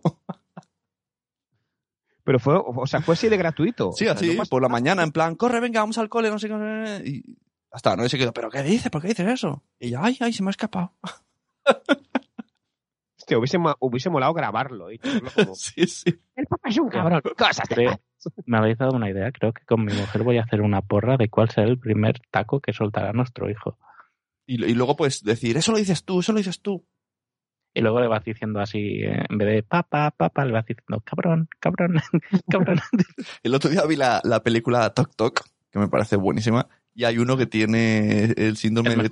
Pero fue, o sea, fue así de gratuito. Sí, O sea, así, por la mañana, en plan, corre, venga, vamos al cole, no sé qué. Y hasta no y se quedó, ¿pero qué dices? ¿Por qué dices eso? Y yo, ay, ay, se me ha escapado. Hostia, hubiese, hubiese molado grabarlo. y tenerlo como, Sí, sí. El papá es un cabrón. Cosas de Creo- me habéis dado una idea. Creo que con mi mujer voy a hacer una porra de cuál será el primer taco que soltará nuestro hijo. Y, y luego, pues, decir, eso lo dices tú, eso lo dices tú. Y luego le vas diciendo así, eh, en vez de papá, papá, le vas diciendo cabrón, cabrón, cabrón. El otro día vi la, la película Tok Tok, que me parece buenísima, y hay uno que tiene el síndrome, es de,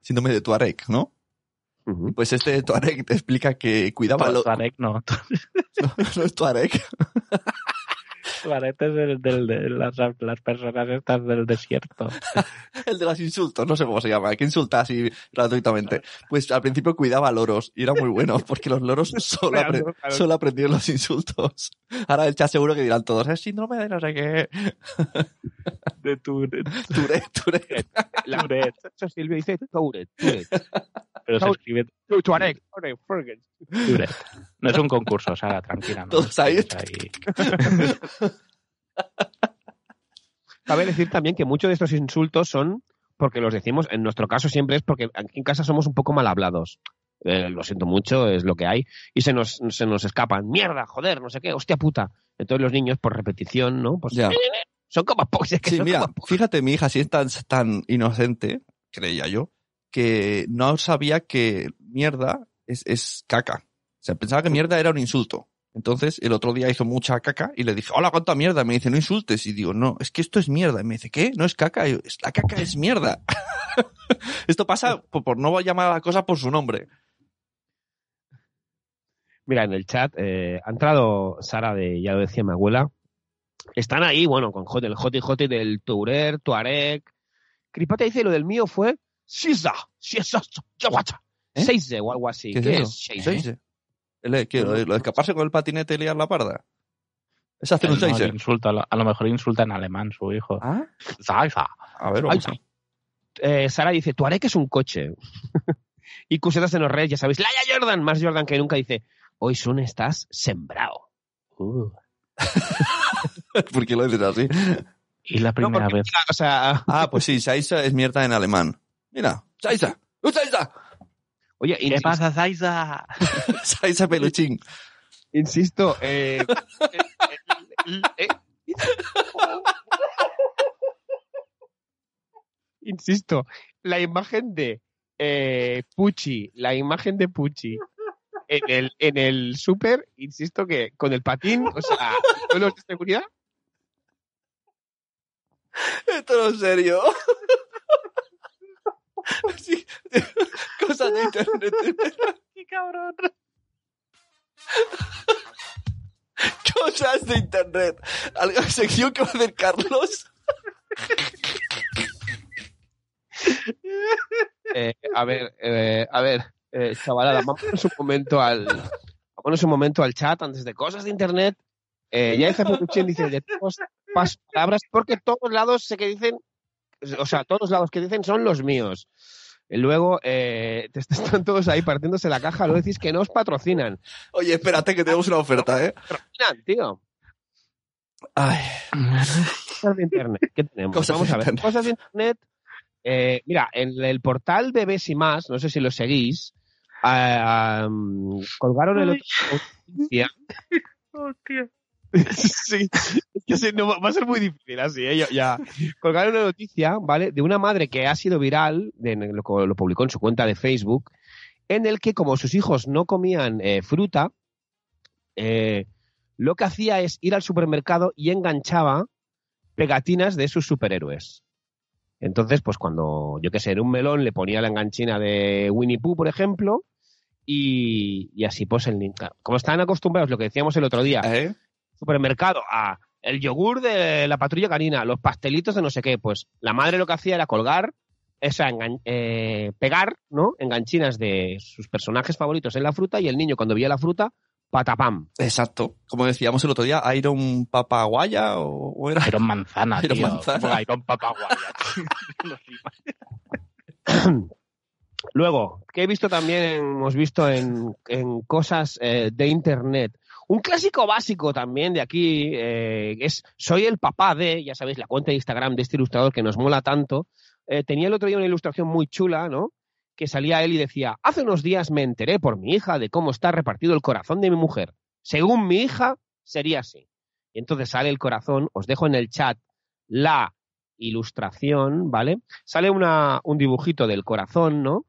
síndrome de Tuareg, ¿no? Pues este Tuareg te explica que cuidaba... lo- Tuareg no. no, no es Tuareg. Tuareg es el del- de las, las personas estas del desierto. El de los insultos, no sé cómo se llama, que insulta así gratuitamente. Pues al principio cuidaba loros y era muy bueno, porque los loros solo, apre- solo aprendieron los insultos. Ahora el chat seguro que dirán todos, es síndrome de no sé qué. De Tourette. Tourette, Tourette. Tourette. Silvia dice Tourette, Tourette. Pero se escribe Tu- Tuareg, Tuareg, Fergus. Tourette. No es un concurso, o sea, tranquila. Todos ahí. Cabe decir también que muchos de estos insultos son porque los decimos, en nuestro caso siempre es porque aquí en casa somos un poco mal hablados. Eh, lo siento mucho, es lo que hay. Y se nos, se nos escapan, mierda, joder, no sé qué, hostia puta. Entonces los niños, por repetición, ¿no? Pues Ya. son como pocos. es que Sí, son mira, como fíjate, mi hija sí es tan, tan inocente, creía yo, que no sabía que mierda es, es caca. O sea, pensaba que mierda era un insulto. Entonces, el otro día hizo mucha caca y le dije, hola, ¿cuánta mierda? Me dice, no insultes. Y digo, no, es que esto es mierda. Y me dice, ¿qué? No es caca. Yo, la caca es mierda. esto pasa por, no llamar a la cosa por su nombre. Mira, en el chat eh, ha entrado Sara de, ya lo decía mi abuela. Están ahí, bueno, con el JJ del Tourer, Tuareg. Cripata dice lo del mío fue Shiza, Shiza, Yawacha, ¿Eh? Seize o algo así. ¿Qué es. Seise. El- ¿qué? ¿Lo lo de escaparse con el patinete y liar la parda? Es hacer un No, seise. insulta, a lo mejor insulta en alemán su hijo. Ah, a ver, vamos eh, Sara dice, Tuareg es un coche. y Cusetas en los Reyes, ya sabéis, Laia Jordan, más Jordan que nunca, dice, hoy Sun estás sembrado. Uh. ¿Por qué lo dices así? Y la No, primera porque, vez. o sea, Ah, pues sí, Saisa es mierda en alemán. Mira, Saisa, ¡Uh, Saisa! oye, ¿Qué pasa, Zaiza? Saisa peluchín. insisto eh, el- eh, insisto, la imagen de eh, Pucci, la imagen de Pucci en el, en el súper, insisto que con el patín, o sea, suelos de seguridad, Esto no es serio. Cosas de internet. ¡Qué cabrón! Cosas de internet. Algo sección que va a hacer Carlos. Eh, a ver, eh, a ver, eh, chavalada, vámonos un momento al, vámonos un momento al chat antes de cosas de internet. Eh, ya dice Peluchín, dice de todas las palabras, porque todos lados sé que dicen, o sea, todos los lados que dicen son los míos. Y luego eh, te están todos ahí partiéndose la caja, luego decís que no os patrocinan. Oye, espérate que tenemos una oferta, ¿eh? Patrocinan, tío. Ay, Cosas de internet. ¿Qué tenemos? Cosas Vamos de a ver. internet. Cosas de internet. eh, mira, en el portal Bebés y más, no sé si lo seguís, um, colgaron el otro. Hostia. sí, es que no, va a ser muy difícil así, ¿eh? ya. Colgaron una noticia, ¿vale? De una madre que ha sido viral, lo, publicó en su cuenta de Facebook, en el que como sus hijos no comían eh, fruta, eh, lo que hacía es ir al supermercado y enganchaba pegatinas de sus superhéroes. Entonces, pues cuando, yo qué sé, en un melón le ponía la enganchina de Winnie Pooh, por ejemplo, y, así pues el. Como estaban acostumbrados, lo que decíamos el otro día, ¿eh? Supermercado a el yogur de la patrulla canina, los pastelitos de no sé qué, pues la madre lo que hacía era colgar, esa engan- eh, pegar, ¿no? Enganchinas de sus personajes favoritos en la fruta y el niño cuando veía la fruta, patapam. Exacto. Como decíamos el otro día, Iron Papaguaya o, o era. Iron Manzana, Iron tío. Manzana. Iron Papaguaya. Luego, que he visto también, hemos visto en, en cosas eh, de internet. Un clásico básico también de aquí eh, es Soy el papá de, ya sabéis, la cuenta de Instagram de este ilustrador que nos mola tanto. Eh, tenía el otro día una ilustración muy chula, ¿no? Que salía él y decía, hace unos días me enteré por mi hija de cómo está repartido el corazón de mi mujer. Según mi hija, sería así. Y entonces sale el corazón, os dejo en el chat la ilustración, ¿vale? Sale una, un dibujito del corazón, ¿no?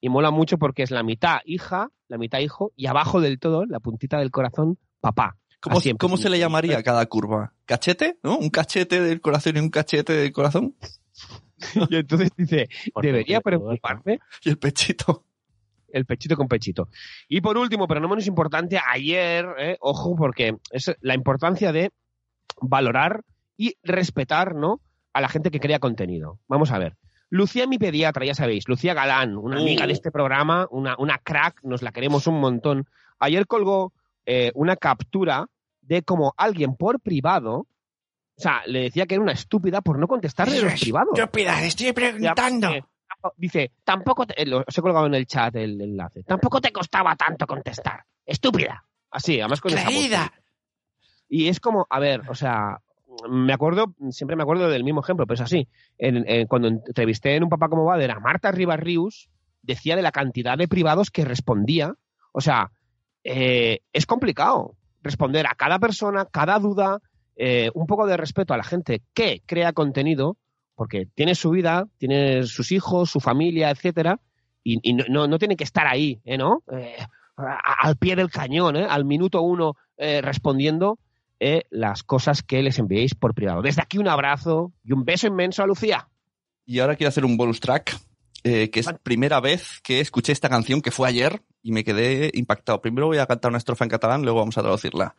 Y mola mucho porque es la mitad hija, la mitad hijo, y abajo del todo, la puntita del corazón, papá. ¿Cómo, cómo se le llamaría cada curva? ¿Cachete? ¿No? ¿Un cachete del corazón y un cachete del corazón? Y entonces dice, debería preocuparme Y el pechito. el pechito con pechito. Y por último, pero no menos importante, ayer, eh, ojo, porque es la importancia de valorar y respetar, ¿no? A la gente que crea contenido. Vamos a ver. Lucía, mi pediatra, ya sabéis, Lucía Galán, una Uh. amiga de este programa, una, una crack, nos la queremos un montón. Ayer colgó eh, una captura de cómo alguien por privado, o sea, le decía que era una estúpida por no contestarle los privados. Estúpida, estoy preguntando. Dice, tampoco te, eh, lo- os he colgado en el chat el enlace. Tampoco te costaba tanto contestar. Estúpida. Así, además con esa voz. Y es como, a ver, o sea, me acuerdo, siempre me acuerdo del mismo ejemplo, pero es así. Cuando entrevisté en Un Papá como Bader a Marta Ribarrius, decía de la cantidad de privados que respondía. O sea, eh, es complicado responder a cada persona, cada duda, eh, un poco de respeto a la gente que crea contenido, porque tiene su vida, tiene sus hijos, su familia, etcétera, y, no, no, tiene que estar ahí, ¿eh, ¿no? Eh, al pie del cañón, al minuto uno respondiendo eh, las cosas que les enviéis por privado. Desde aquí un abrazo y un beso inmenso a Lucía. Y ahora quiero hacer un bonus track, eh, que es la primera vez que escuché esta canción, que fue ayer, y me quedé impactado. Primero voy a cantar una estrofa en catalán, luego vamos a traducirla.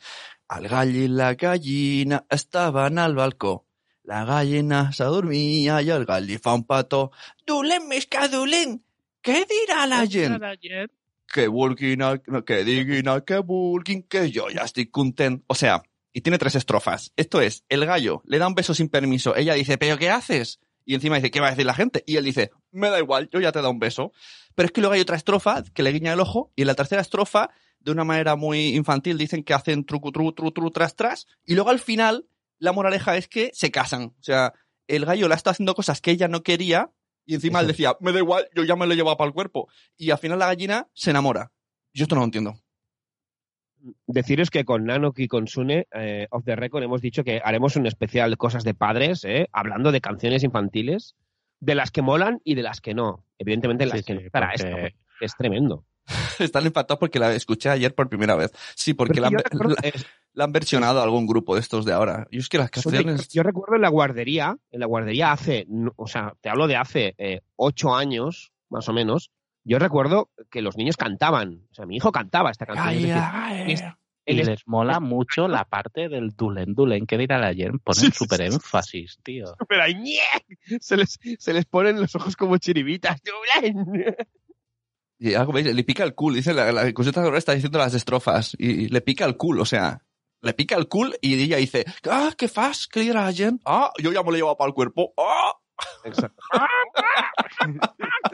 Al gall i la gallina estaven al balcó. La gallina se dormia i el gall li fa un petó. Dolent més que dolent! Què dirà la gent? Que vulguin, el- no, que que vulguin, que yo ya estoy content. O sea, y tiene tres estrofas. Esto es, el gallo le da un beso sin permiso. Ella dice, ¿pero qué haces? Y encima dice, ¿qué va a decir la gente? Y él dice, me da igual, yo ya te he dado un beso. Pero es que luego hay otra estrofa que le guiña el ojo y en la tercera estrofa, de una manera muy infantil, dicen que hacen trucu, tru, tru, tru, tras, tras. Y luego al final, la moraleja es que se casan. O sea, el gallo le está haciendo cosas que ella no quería y encima él decía, me da igual, yo ya me lo he llevado para el cuerpo. Y al final la gallina se enamora. Yo esto no lo entiendo. Deciros que con Nanok y con Sune, eh, off the record, hemos dicho que haremos un especial de cosas de padres, eh, hablando de canciones infantiles, de las que molan y de las que no. Evidentemente, las Sí, que sí, no para porque- esto, es tremendo. Están empatados porque la escuché ayer por primera vez. Sí, porque la, han yo ver- recuerdo- la- es- la han versionado a algún grupo de estos de ahora. Yo es que las canciones... yo recuerdo en la guardería, en la guardería hace, o sea, te hablo de hace eh, ocho años, más o menos, yo recuerdo que los niños cantaban, o sea, mi hijo cantaba esta canción. es decir, es- Y el est- les mola mucho la parte del dulen dulen que dirá la ayer. Ponen Sí, súper sí, sí. énfasis, tío. pero ahí, ¡ñe! se les, se les ponen los ojos como chiribitas. Y algo, ¿veis? Le pica el cool, dice la, la cosita ahora está diciendo las estrofas. Y le pica el cool, o sea, le pica el cool y ella dice, ah, ¿qué fas? ¿Qué dirá la gente? Ah, yo ya me lo he llevado para el cuerpo. Ah, Exacto.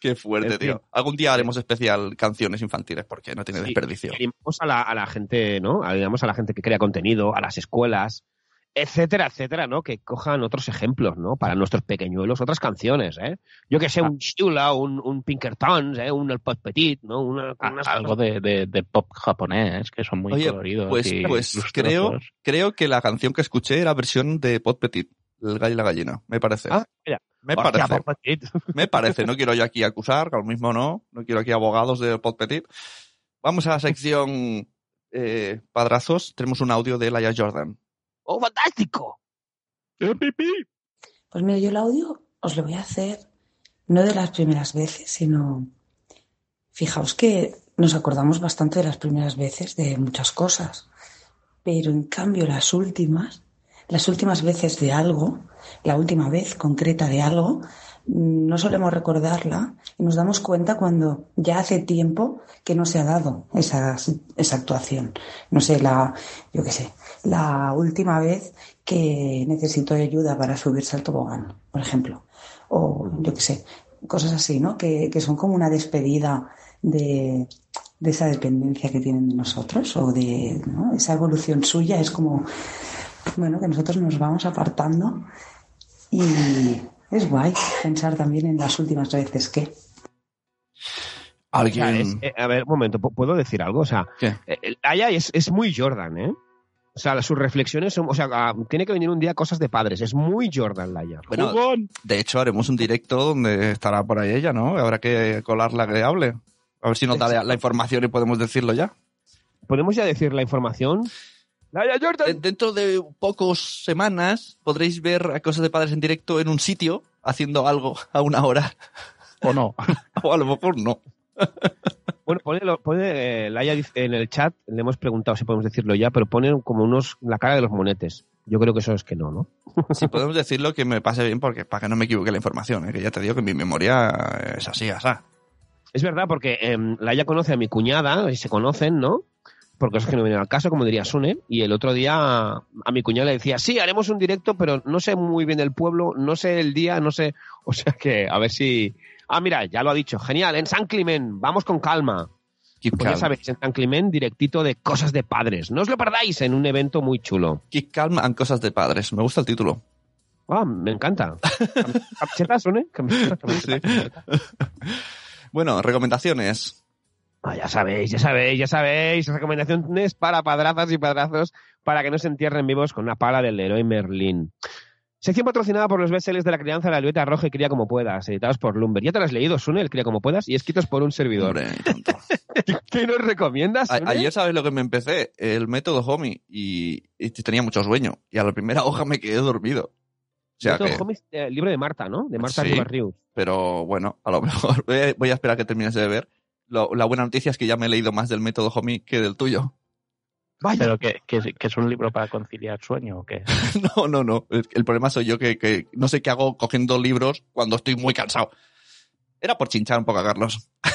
qué fuerte, tío. Algún día haremos especial canciones infantiles porque no tiene Sí, desperdicio. animamos a la, a la gente, ¿no? Animamos a la gente que crea contenido, a las escuelas, etcétera, etcétera, ¿no? Que cojan otros ejemplos, ¿no? Para nuestros pequeñuelos, otras canciones, ¿eh? Yo que sé, un Shula, un, un Pinkertons, ¿eh? Un El Pot Petit, ¿no? Una, A- unas Algo de, de, de pop japonés, que son muy Oye, coloridos. Pues, y pues creo, creo que la canción que escuché era versión de Pot Petit, el gallo y la gallina, me parece. Ah, mira. Me Hostia, parece. Me parece, no quiero yo aquí acusar, que lo mismo no, no quiero aquí abogados de Pod Petit. Vamos a la sección eh, padrazos, tenemos un audio de Laia Jordan. ¡Oh, fantástico! Pues mira, yo el audio os lo voy a hacer no de las primeras veces, sino fijaos que nos acordamos bastante de las primeras veces de muchas cosas, pero en cambio las últimas, las últimas veces de algo, la última vez concreta de algo, no solemos recordarla y nos damos cuenta cuando ya hace tiempo que no se ha dado esa, esa actuación. No sé, la, yo qué sé, la última vez que necesito ayuda para subirse al tobogán, por ejemplo. O yo qué sé, cosas así, ¿no? Que, que son como una despedida de, de esa dependencia que tienen de nosotros o de ¿no? esa evolución suya. Es como, bueno, que nosotros nos vamos apartando y es guay pensar también en las últimas veces que. O Alguien. sea, es- eh, a ver, un momento, ¿pu- ¿puedo decir algo? O sea, ¿Qué? eh, Aya es, es muy Jordan, ¿eh? O sea, sus reflexiones son, o sea, ah, tiene que venir un día cosas de padres, es muy Jordan Laia. Bueno, de hecho, haremos un directo donde estará por ahí ella, ¿no? Habrá que colarla que hable. A ver si nos da la, la información y podemos decirlo ya. ¿Podemos ya decir la información? Laia Eh, Jordan. Dentro de pocos semanas podréis ver a Cosas de Padres en directo en un sitio haciendo algo a una hora. O no. o a lo mejor no. Bueno, pone, pone eh, Laia en el chat, le hemos preguntado si podemos decirlo ya, pero pone como unos, la cara de los monetes. Yo creo que eso es que no, ¿no? Si podemos decirlo que me pase bien porque para que no me equivoque la información, ¿eh? que ya te digo que mi memoria es así, asá. Es verdad, porque eh, Laia conoce a mi cuñada, y se conocen, ¿no? Por cosas que no vienen al caso, como diría Sune. Y el otro día a mi cuñada le decía, sí, haremos un directo, pero no sé muy bien el pueblo, no sé el día, no sé. O sea que, a ver si. Ah, mira, ya lo ha dicho. Genial, en San Climent, vamos con calma. Pues ya calm. sabéis, en San Clement, directito de cosas de padres. No os lo perdáis en un evento muy chulo. Keep calm and cosas de padres. Me gusta el título. Ah, me encanta. Cam- ¿Camisetas, Sune? Camisetas, camisetas, camisetas. Bueno, recomendaciones. Ah, ya sabéis, ya sabéis, ya sabéis. Recomendaciones para padrazas y padrazos para que no se entierren vivos con una pala del héroe Merlín. Sección patrocinada por los bestsellers de la crianza la libreta roja y Cría como puedas, editados por Lumber. Ya te lo has leído, Sune, el Cría como puedas, y escritos por un servidor. Hombre. ¿Qué nos recomiendas, Sune? ayer, ¿sabes lo que me empecé? El método Homie. Y, y tenía mucho sueño. Y a la primera hoja me quedé dormido. O sea Método que, Homies, eh, el libro de Marta, ¿no? De Marta Sí. Pero bueno, a lo mejor voy a, voy a esperar a que termines de ver. Lo- la buena noticia es que ya me he leído más del método Homie que del tuyo. Vaya. Pero que, que, que es un libro para conciliar sueño o qué? No, no, no. El, el problema soy yo que, que no sé qué hago cogiendo libros cuando estoy muy cansado. Era por chinchar un poco a Carlos.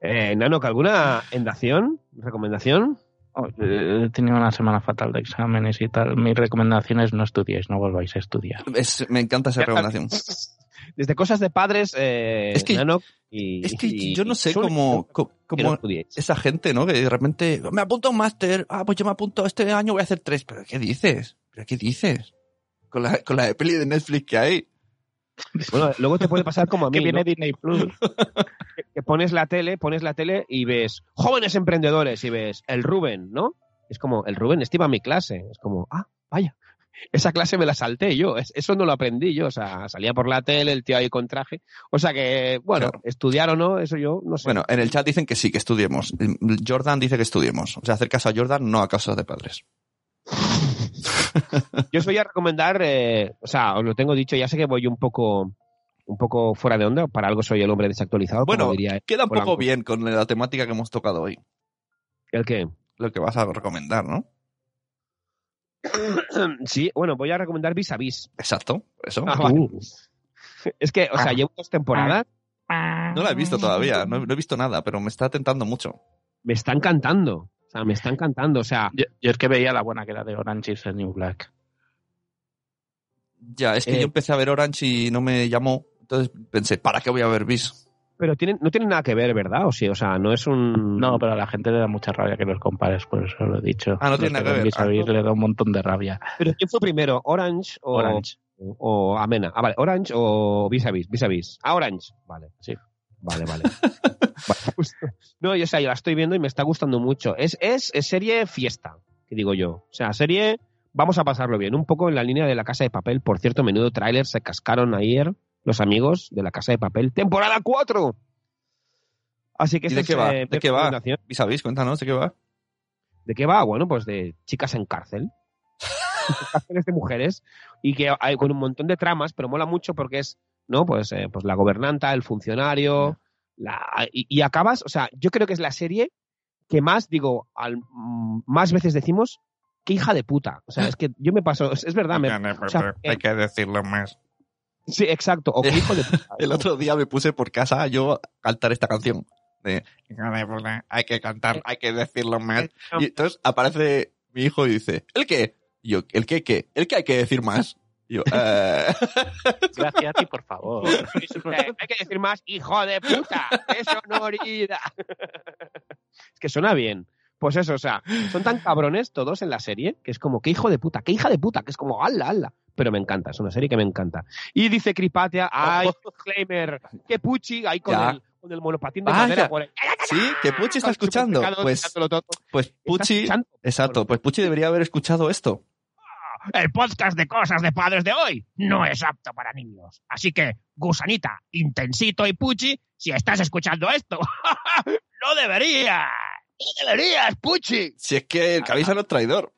Eh, Nano, ¿alguna endación? ¿Recomendación? Oh, eh, He tenido una semana fatal de exámenes y tal. Mi recomendación es no estudiéis, no volváis a estudiar. Es- me encanta esa recomendación. Desde cosas de padres, eh, Es que- Nano y... Es que y- yo no sé cómo, cómo estudiéis. esa gente, ¿no? Que de repente me apunto a un máster. Ah, pues yo me apunto este año voy a hacer tres. ¿Pero qué dices? ¿Pero qué dices? Con la, con la de peli de Netflix que hay. Bueno, luego te puede pasar como a mí, Que viene ¿no? Disney Plus. que, pones la tele, pones la tele y ves jóvenes emprendedores y ves el Rubén, ¿no? Es como, el Rubén estima mi clase. Es como, ah, vaya. Esa clase me la salté yo, es- eso no lo aprendí yo, o sea, salía por la tele, el tío ahí con traje. O sea que, bueno, Claro. estudiar o no, eso yo no sé. Bueno, en el chat dicen que sí, que estudiemos. Jordan dice que estudiemos. O sea, hacer caso a Jordan, no a caso de padres. Yo os voy a recomendar, eh, o sea, os lo tengo dicho, ya sé que voy un poco, un poco fuera de onda, para algo soy el hombre desactualizado, como Bueno, diría queda un poco Polanco. bien con la temática que hemos tocado hoy. el que. Lo que vas a recomendar, ¿no? Sí, bueno, voy a recomendar Vis a Vis. Exacto, eso. Ah, vale. Uh, Es que, o sea, llevo dos temporadas, No la he visto todavía, no, he- no he visto nada, pero me está tentando mucho. me está encantando. O sea, me está encantando. O sea, yo, yo es que veía la buena que era de Orange is the New Black. Ya, es que Eh. yo empecé a ver Orange y no me llamó. Entonces pensé, ¿para qué voy a ver Bis? pero tienen, no tiene nada que ver, ¿verdad? O sí, o sea, no es un. No, pero a la gente le da mucha rabia que los compares, por eso lo he dicho. Ah, no Los tiene nada que ver. vis-a-vis Ah, no. le da un montón de rabia. Pero ¿quién fue primero? ¿Orange o, Orange. o Amena? Ah, vale, ¿Orange o Vis a Vis? Vis a Vis. Ah, Orange. Vale. Sí. Vale, vale. No, yo, o sea, yo la estoy viendo y me está gustando mucho. Es, es, es serie fiesta, que digo yo. O sea, serie. Vamos a pasarlo bien. Un poco en la línea de la casa de papel. Por cierto, menudo tráiler se cascaron ayer los amigos de la casa de papel. ¡Temporada 4! Así que ¿Y esa de qué va? eh, ¿De qué va? recomendación. ¿Vis a vis? Cuéntanos, ¿de qué va? ¿De qué va? Bueno, pues de chicas en cárcel. Cárceles de mujeres. Y que hay con un montón de tramas, pero mola mucho porque es, ¿no? Pues, eh, pues la gobernanta, el funcionario. La, y, y acabas, o sea, yo creo que es la serie que más, digo, al, mm, más veces decimos, qué hija de puta. O sea, es que yo me paso, es, es verdad. me- o sea, eh, que decirlo más. Sí, exacto. O de puta. El otro día me puse por casa yo a cantar esta canción. De, hay que cantar, hay que decirlo más. Y entonces aparece mi hijo y dice, ¿el qué? Y yo, ¿el qué qué? ¿El qué hay que decir más? Y yo, eh... Gracias a ti, por favor. Eh, hay que decir más, hijo de puta, es sonoridad. es que suena bien. Pues eso, o sea, son tan cabrones todos en la serie que es como, qué hijo de puta, qué hija de puta, que es como, ala, ala. Pero me encanta, es una serie que me encanta. Y dice Cripatia, ay, disclaimer, que puchi, ahí con Ya. el, con el monopatín de Vaya. madera por ahí. sí, que Puchi está escuchando. Pues, pues Puchi, exacto, pues Puchi debería haber escuchado esto. El podcast de cosas de padres de hoy no es apto para niños. Así que, gusanita, intensito y puchi, si estás escuchando esto, no deberías. No deberías, puchi. Si es que el cabeza no es traidor.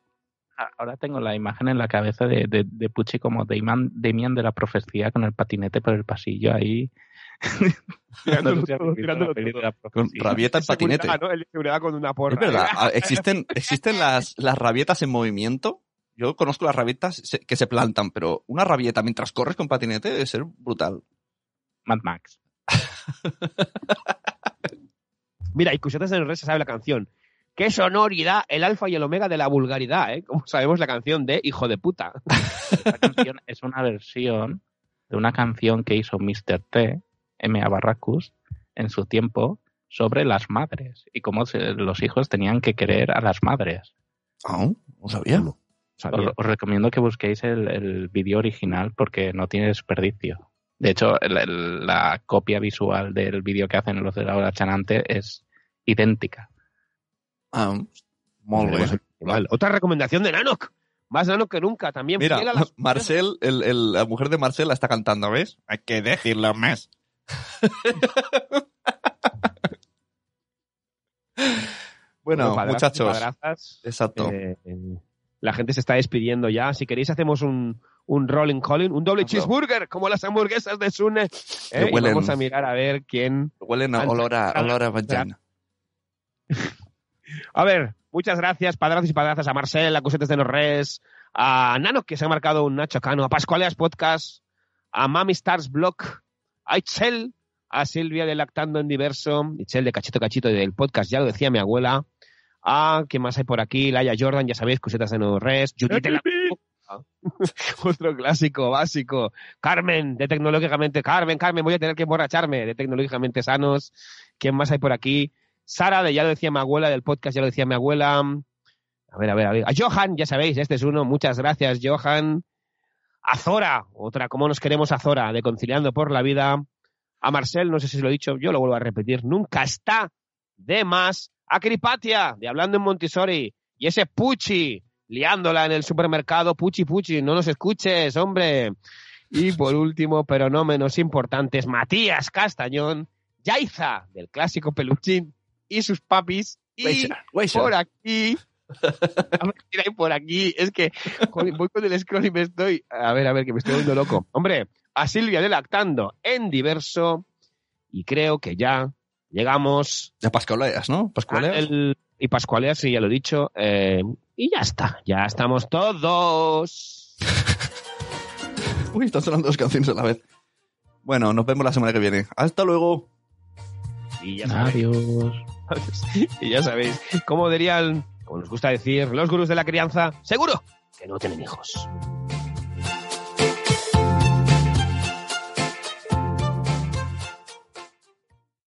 A- Ahora tengo la imagen en la cabeza de, de, de Pucci como Damian, Damian de la profecía con el patinete por el pasillo ahí. Tirándolo todo, tirándolo todo. de la Con profecía. rabieta en patinete. Con una porra. Es verdad, ah, existen, existen las, las rabietas en movimiento. Yo conozco las rabietas que se plantan, pero una rabieta mientras corres con patinete debe ser brutal. Mad Max. Mira, y Cusetas en el Red se sabe la canción. Qué sonoridad, el alfa y el omega de la vulgaridad, ¿eh? Como sabemos la canción de Hijo de puta. Esta canción es una versión de una canción que hizo Mr. T, M.A. Barracus, en su tiempo, sobre las madres y cómo se- los hijos tenían que querer a las madres. Ah, no sabía. Sabía. Os, os recomiendo que busquéis el, el vídeo original porque no tiene desperdicio. De hecho, la copia visual del vídeo que hacen los de la hora chanante es idéntica. Ah, molt bé. Otra recomendación de Nanok. Más Nanok que nunca. También Mira, fiel a las- Marcel, el, el- la mujer de Marcel la está cantando, ¿ves? Hay que decirlo más. bueno, y muchachos. Exacto. eh, eh, la gente se está despidiendo ya. Si queréis, hacemos un, un rolling calling, un doble cheeseburger, como las hamburguesas de Sune. ¿eh? Y huelen. vamos a mirar a ver quién. Huelen a olor a, olor a. A ver, muchas gracias, padrazos y padrazas, a Marcel, a Cusetes de Norres, a Nano, que se ha marcado un Nacho Cano, a Pascualeas Podcast, a Mami Stars Blog, a Itzel, a Silvia de Lactando en Diverso, Itzel de Cachito Cachito del podcast, ya lo decía mi abuela, a, ¿qué más hay por aquí? Laia Jordan, ya sabéis, Cusetas de Norres, Judith de la... Otro clásico, básico. Carmen, de Tecnológicamente... Carmen, Carmen, voy a tener que emborracharme, de Tecnológicamente Sanos. ¿Quién más hay por aquí? Sara, de Ya lo decía mi abuela, del podcast Ya lo decía mi abuela. A ver, a ver, a ver. A Johan, ya sabéis, este es uno. Muchas gracias, Johan. A Zora, otra, ¿cómo nos queremos a Zora? De Conciliando por la Vida. A Marcel, no sé si lo he dicho, yo lo vuelvo a repetir. Nunca está de más. A Cripatia, de Hablando en Montessori. Y ese Puchi, liándola en el supermercado. Puchi, Puchi, no nos escuches, hombre. Y por último, pero no menos importante, es Matías Castañón, Yaiza, del clásico peluchín, y sus papis. Y Weisha, Weisha. por aquí. A ver, mira, y por aquí. Es que joder, voy con el scroll y me estoy. A ver, a ver, que me estoy volviendo loco. Hombre, a Silvia de Lactando en diverso. Y creo que ya llegamos. Ya Pascualeas, ¿no? Pascualeas. al- y Pascualea, sí, ya lo he dicho. eh, y ya está. Ya estamos todos. Uy, están sonando dos canciones a la vez. Bueno, nos vemos la semana que viene. Hasta luego. Y ya sabéis. Adiós. y ya sabéis. Como dirían, como nos gusta decir, los gurús de la crianza, seguro que no tienen hijos.